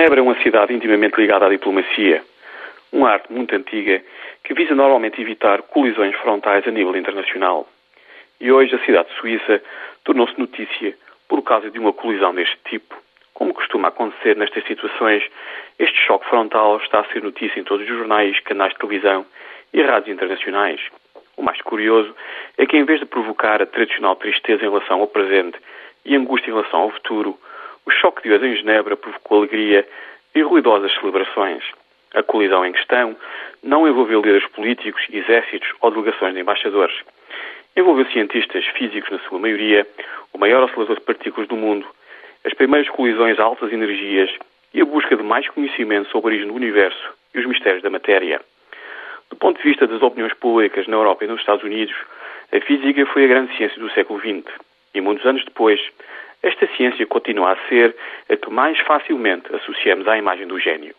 Genebra é uma cidade intimamente ligada à diplomacia, uma arte muito antiga que visa normalmente evitar colisões frontais a nível internacional. E hoje a cidade suíça tornou-se notícia por causa de uma colisão deste tipo. Como costuma acontecer nestas situações, este choque frontal está a ser notícia em todos os jornais, canais de televisão e rádios internacionais. O mais curioso é que, em vez de provocar a tradicional tristeza em relação ao presente e angústia em relação ao futuro, o choque de hoje em Genebra provocou alegria e ruidosas celebrações. A colisão em questão não envolveu líderes políticos, exércitos ou delegações de embaixadores. Envolveu cientistas físicos, na sua maioria, o maior oscilador de partículas do mundo, as primeiras colisões a altas energias e a busca de mais conhecimento sobre a origem do universo e os mistérios da matéria. Do ponto de vista das opiniões públicas na Europa e nos Estados Unidos, a física foi a grande ciência do século XX e, muitos anos depois, esta ciência continua a ser a que mais facilmente associamos à imagem do gênio.